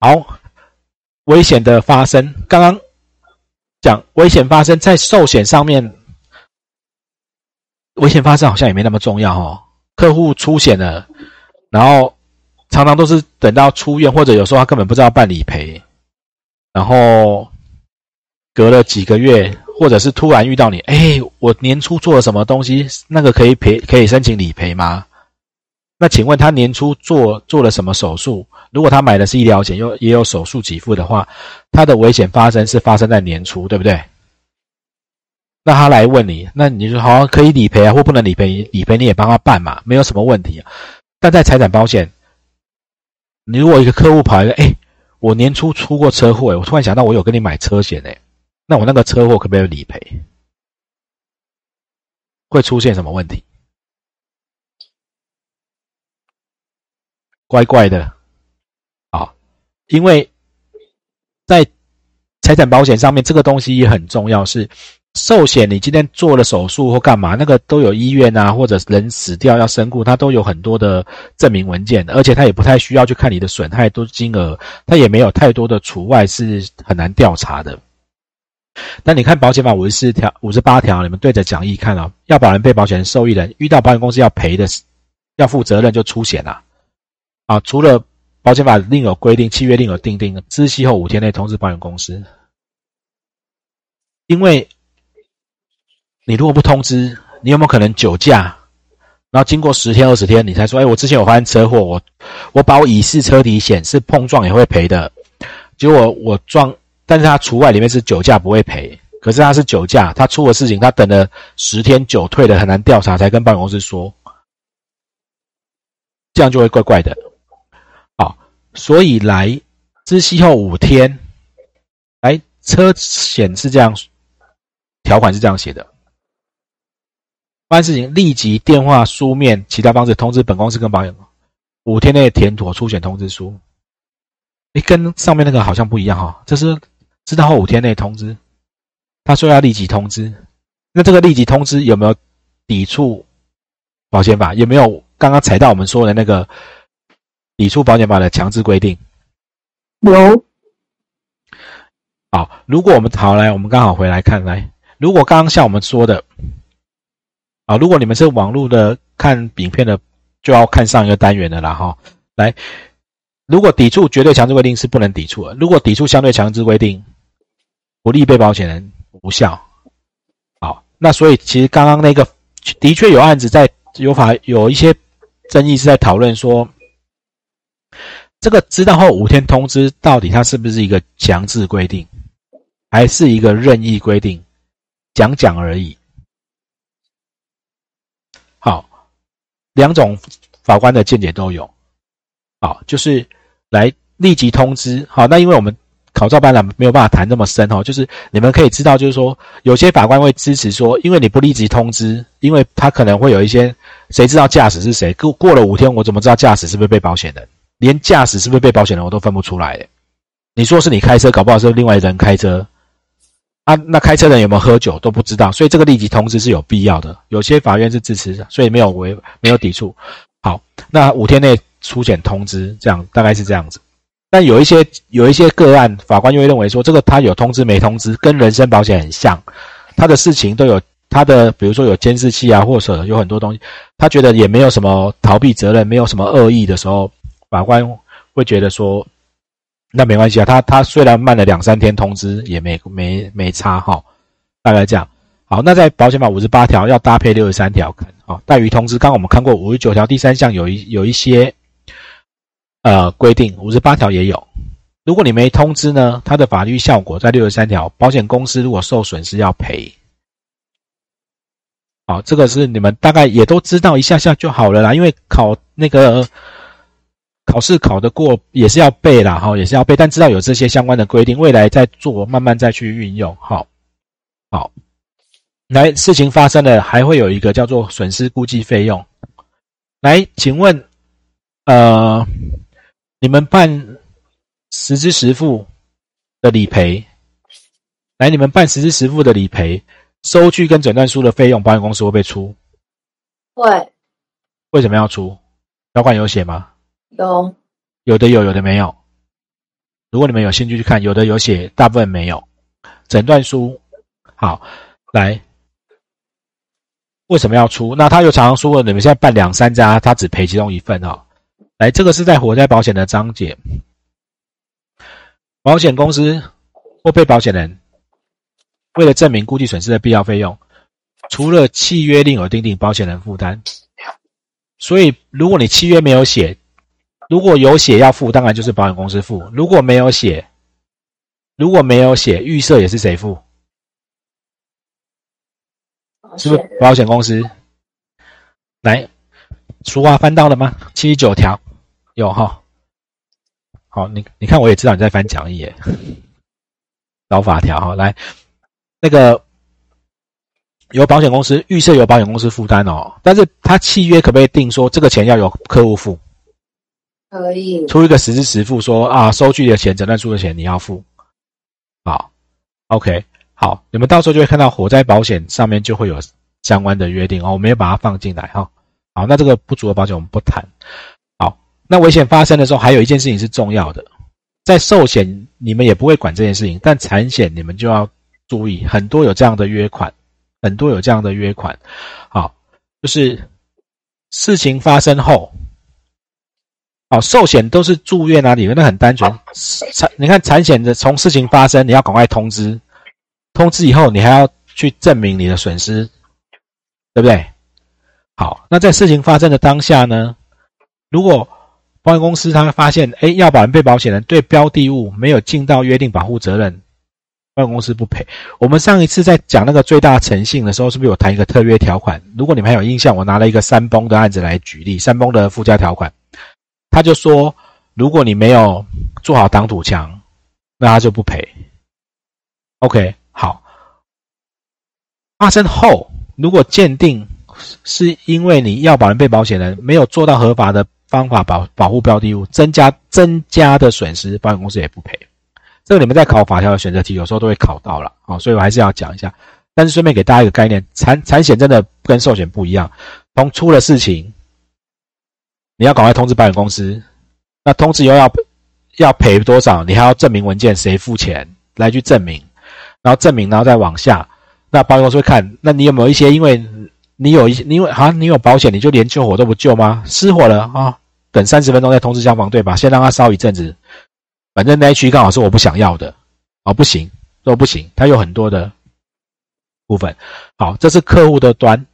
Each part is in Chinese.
好，危险的发生，刚刚讲危险发生在寿险上面，危险发生好像也没那么重要哦。客户出险了，然后常常都是等到出院，或者有时候他根本不知道办理赔，然后隔了几个月，或者是突然遇到你，哎，我年初做了什么东西，那个可以赔，可以申请理赔吗？那请问他年初做做了什么手术？如果他买的是医疗险，又也有手术给付的话，他的危险发生是发生在年初，对不对？那他来问你，那你说好可以理赔啊，或不能理赔？理赔你也帮他办嘛，没有什么问题啊。但在财产保险，你如果一个客户跑来，哎，我年初出过车祸，我突然想到我有跟你买车险哎，那我那个车祸可不可以理赔？会出现什么问题？怪怪的，啊，因为在财产保险上面，这个东西也很重要。是寿险，你今天做了手术或干嘛，那个都有医院啊，或者人死掉要身故，它都有很多的证明文件，而且它也不太需要去看你的损害都金额，它也没有太多的除外，是很难调查的。那你看保险法五十四条、五十八条，你们对着讲义看啊，要保人、被保险人、受益人遇到保险公司要赔的，要负责任就出险了。啊除了保险法另有规定，契约另有订定，知悉后五天内通知保险公司。因为你如果不通知，你有没有可能酒驾？然后经过十天、二十天，你才说：“哎，我之前有发生车祸，我我保乙式车体险是碰撞也会赔的。”结果我撞，但是他除外，里面是酒驾不会赔。可是他是酒驾，他出了事情，他等了十天，酒退了，很难调查，才跟保险公司说，这样就会怪怪的。所以来知悉后五天，来车险是这样，条款是这样写的：办事情立即电话、书面、其他方式通知本公司跟保险，五天内填妥出险通知书。你跟上面那个好像不一样哈，这是知道后五天内通知，他说要立即通知，那这个立即通知有没有抵触保险法？有没有刚刚踩到我们说的那个？抵触保险法的强制规定有。好，如果我们好来，我们刚好回来看来，如果刚刚像我们说的，啊，如果你们是网络的看影片的，就要看上一个单元的了哈。来，如果抵触绝对强制规定是不能抵触的，如果抵触相对强制规定，不利被保险人无效。好，那所以其实刚刚那个的确有案子在有法有一些争议是在讨论说。这个知道后五天通知，到底它是不是一个强制规定，还是一个任意规定？讲讲而已。好，两种法官的见解都有。好，就是来立即通知。好，那因为我们考照班长没有办法谈那么深哦，就是你们可以知道，就是说有些法官会支持说，因为你不立即通知，因为他可能会有一些谁知道驾驶是谁？过过了五天，我怎么知道驾驶是不是被保险人？连驾驶是不是被保险人我都分不出来，你说是你开车，搞不好是另外人开车啊？那开车人有没有喝酒都不知道，所以这个立即通知是有必要的。有些法院是支持的，所以没有违没有抵触。好，那五天内出险通知，这样大概是这样子。但有一些有一些个案，法官又会认为说，这个他有通知没通知，跟人身保险很像，他的事情都有他的，比如说有监视器啊，或者有很多东西，他觉得也没有什么逃避责任，没有什么恶意的时候。法官会觉得说，那没关系啊，他他虽然慢了两三天通知，也没没没差哈，大概这样。好，那在保险法五十八条要搭配六十三条看，好，怠于通知。刚刚我们看过五十九条第三项有一有一些呃规定，五十八条也有。如果你没通知呢，它的法律效果在六十三条，保险公司如果受损失要赔。好，这个是你们大概也都知道一下下就好了啦，因为考那个。考试考得过也是要背啦，哈，也是要背，但知道有这些相关的规定，未来再做，慢慢再去运用，好，好，来，事情发生了，还会有一个叫做损失估计费用，来，请问，呃，你们办实支实付的理赔，来，你们办实支实付的理赔，收据跟诊断书的费用，保险公司会不会出？会，为什么要出？条款有写吗？有，有的有，有的没有。如果你们有兴趣去看，有的有写，大部分没有。诊断书，好，来，为什么要出？那他又常常说，你们现在办两三家，他只赔其中一份哦。来，这个是在火灾保险的章节，保险公司或被保险人为了证明估计损失的必要费用，除了契约另有订定，保险人负担。所以，如果你契约没有写，如果有写要付，当然就是保险公司付；如果没有写，如果没有写预设，也是谁付？是不是保险公司？来，俗话翻到了吗？七十九条有哈。好，你你看，我也知道你在翻讲义耶。老法条哈，来，那个由保险公司预设由保险公司负担哦，但是他契约可不可以定说这个钱要由客户付？可以出一个实支实付，说啊，收据的钱、诊断书的钱你要付。好，OK，好，你们到时候就会看到火灾保险上面就会有相关的约定哦。我没有把它放进来哈。好，那这个不足的保险我们不谈。好，那危险发生的时候，还有一件事情是重要的，在寿险你们也不会管这件事情，但产险你们就要注意，很多有这样的约款，很多有这样的约款。好，就是事情发生后。好，寿险都是住院啊，里面那很单纯。产你看产险的，从事情发生，你要赶快通知，通知以后你还要去证明你的损失，对不对？好，那在事情发生的当下呢，如果保险公司他发现，哎，要保人被保险人对标的物没有尽到约定保护责任，保险公司不赔。我们上一次在讲那个最大诚信的时候，是不是有谈一个特约条款？如果你们还有印象，我拿了一个三崩的案子来举例，三崩的附加条款。他就说，如果你没有做好挡土墙，那他就不赔。OK，好。发生后，如果鉴定是因为你要保人被保险人没有做到合法的方法保保护标的物，增加增加的损失，保险公司也不赔。这个你们在考法条的选择题，有时候都会考到了啊，所以我还是要讲一下。但是顺便给大家一个概念，产产险真的跟寿险不一样，从出了事情。你要赶快通知保险公司，那通知以后要要赔多少？你还要证明文件谁付钱来去证明，然后证明，然后再往下。那保险公司会看，那你有没有一些？因为你有一些，因为好像你有保险，你就连救火都不救吗？失火了啊，等三十分钟再通知消防队吧，先让它烧一阵子。反正那一区刚好是我不想要的，哦，不行，说不行，它有很多的部分。好，这是客户的端。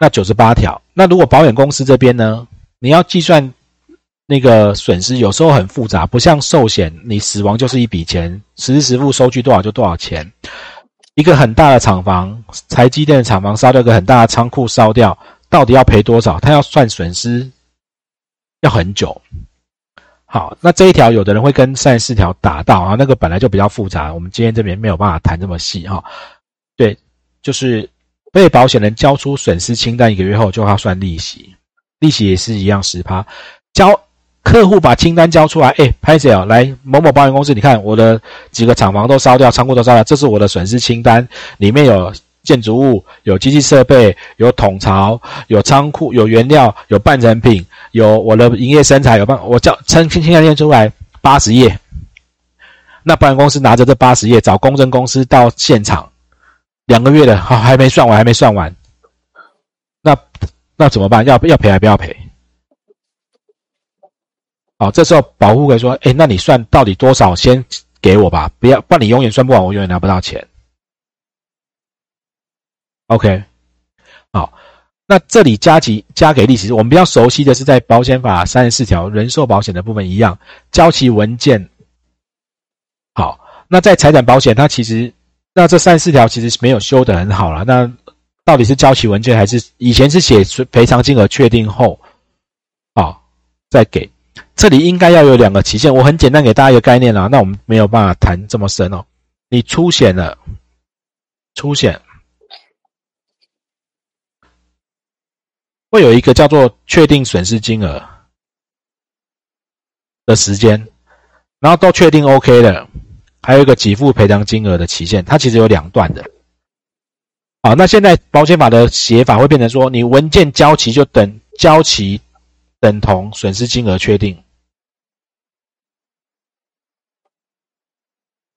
那九十八条，那如果保险公司这边呢？你要计算那个损失，有时候很复杂，不像寿险，你死亡就是一笔钱，实时实付收据多少就多少钱。一个很大的厂房，台积电的厂房烧掉，一个很大的仓库烧掉，到底要赔多少？他要算损失，要很久。好，那这一条有的人会跟三十四条打到啊，那个本来就比较复杂，我们今天这边没有办法谈这么细哈。对，就是被保险人交出损失清单一个月后，就要算利息。利息也是一样十趴，交客户把清单交出来，哎，拍谁啊？来某某保险公司，你看我的几个厂房都烧掉，仓库都烧掉，这是我的损失清单，里面有建筑物、有机器设备、有统槽、有仓库、有原料、有半成品、有我的营业生产，有办我叫称清清单念出来八十页，那保险公司拿着这八十页找公证公司到现场，两个月的好还没算完，还没算完，那。那怎么办？要要赔还不要赔？好，这时候保护会说：“哎，那你算到底多少？先给我吧，不要，不然你永远算不完，我永远拿不到钱。” OK，好，那这里加急加给利息，我们比较熟悉的是在保险法三十四条人寿保险的部分一样，交齐文件。好，那在财产保险，它其实那这三十四条其实是没有修的很好了。那到底是交齐文件还是以前是写赔偿金额确定后，啊，再给？这里应该要有两个期限。我很简单给大家一个概念啦，那我们没有办法谈这么深哦。你出险了，出险会有一个叫做确定损失金额的时间，然后都确定 OK 了，还有一个给付赔偿金额的期限，它其实有两段的。好，那现在保险法的写法会变成说，你文件交齐就等交齐等同损失金额确定。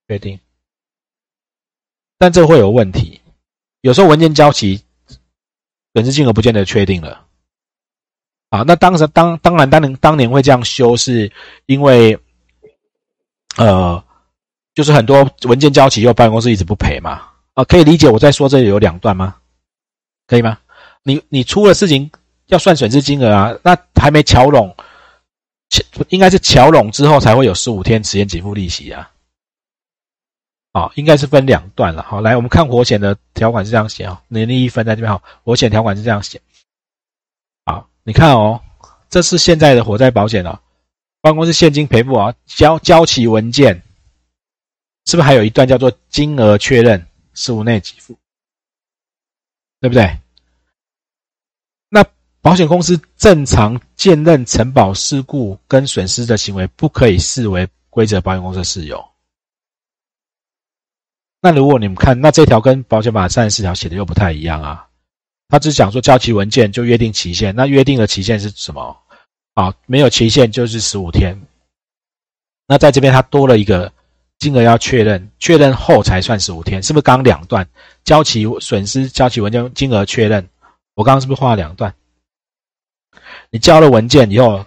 确定。但这会有问题，有时候文件交齐，损失金额不见得确定了。啊，那当时当当然当年当年会这样修，是因为，呃，就是很多文件交齐，又保险公司一直不赔嘛。啊，可以理解我在说这里有两段吗？可以吗？你你出了事情要算损失金额啊，那还没桥拢，应该是桥拢之后才会有十五天时间给付利息啊。啊，应该是分两段了。好，来我们看火险的条款是这样写啊，年利一分在这边哈，火险条款是这样写。好，你看哦，这是现在的火灾保险哦，办公室现金赔付啊，交交齐文件，是不是还有一段叫做金额确认？十五内给付，对不对？那保险公司正常鉴认承保事故跟损失的行为，不可以视为规则保险公司的事由。那如果你们看，那这条跟保险法三十四条写的又不太一样啊。他只讲说交齐文件就约定期限，那约定的期限是什么？啊，没有期限就是十五天。那在这边他多了一个。金额要确认，确认后才算十五天，是不是？刚两段交齐损失、交齐文件、金额确认，我刚刚是不是画了两段？你交了文件以后，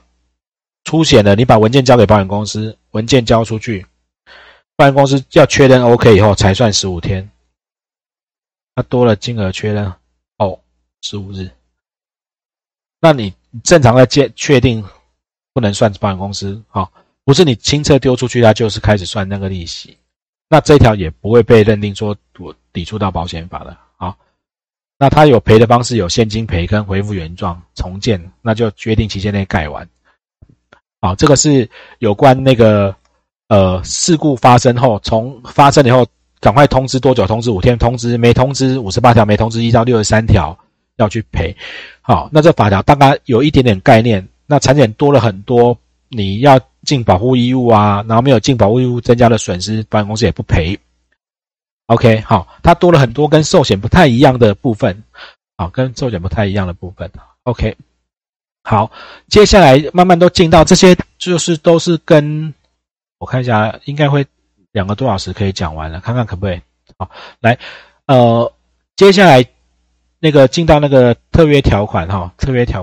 出险了，你把文件交给保险公司，文件交出去，保险公司要确认 OK 以后才算十五天。那多了金额确认哦，十五日。那你正常的确确定不能算保险公司好。不是你清车丢出去，它就是开始算那个利息，那这条也不会被认定说我抵触到保险法的。好，那他有赔的方式有现金赔跟恢复原状重建，那就决定期间内盖完。好，这个是有关那个呃事故发生后，从发生以后赶快通知多久？通知五天？通知没通知五十八条？没通知一到六十三条要去赔。好，那这法条大概有一点点概念。那产险多了很多，你要。尽保护义务啊，然后没有尽保护义务，增加了损失，保险公司也不赔。OK，好，它多了很多跟寿险不太一样的部分，好，跟寿险不太一样的部分。OK，好，接下来慢慢都进到这些，就是都是跟我看一下，应该会两个多小时可以讲完了，看看可不可以。好，来，呃，接下来那个进到那个特约条款哈，特约条款。